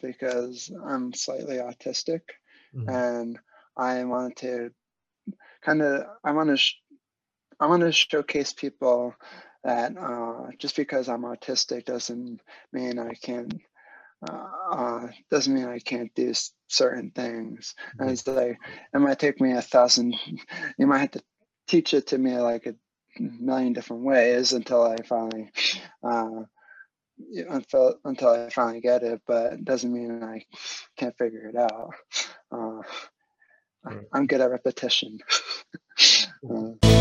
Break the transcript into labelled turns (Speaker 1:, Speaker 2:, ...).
Speaker 1: because I'm slightly autistic, mm-hmm. and I want to kind of I want to sh- I want to showcase people that uh, just because I'm autistic doesn't mean I can uh, uh, doesn't mean I can't do certain things. And it's like it might take me a thousand. You might have to teach it to me like a million different ways until I finally uh, until until I finally get it. But it doesn't mean I can't figure it out. Uh, I'm good at repetition. uh,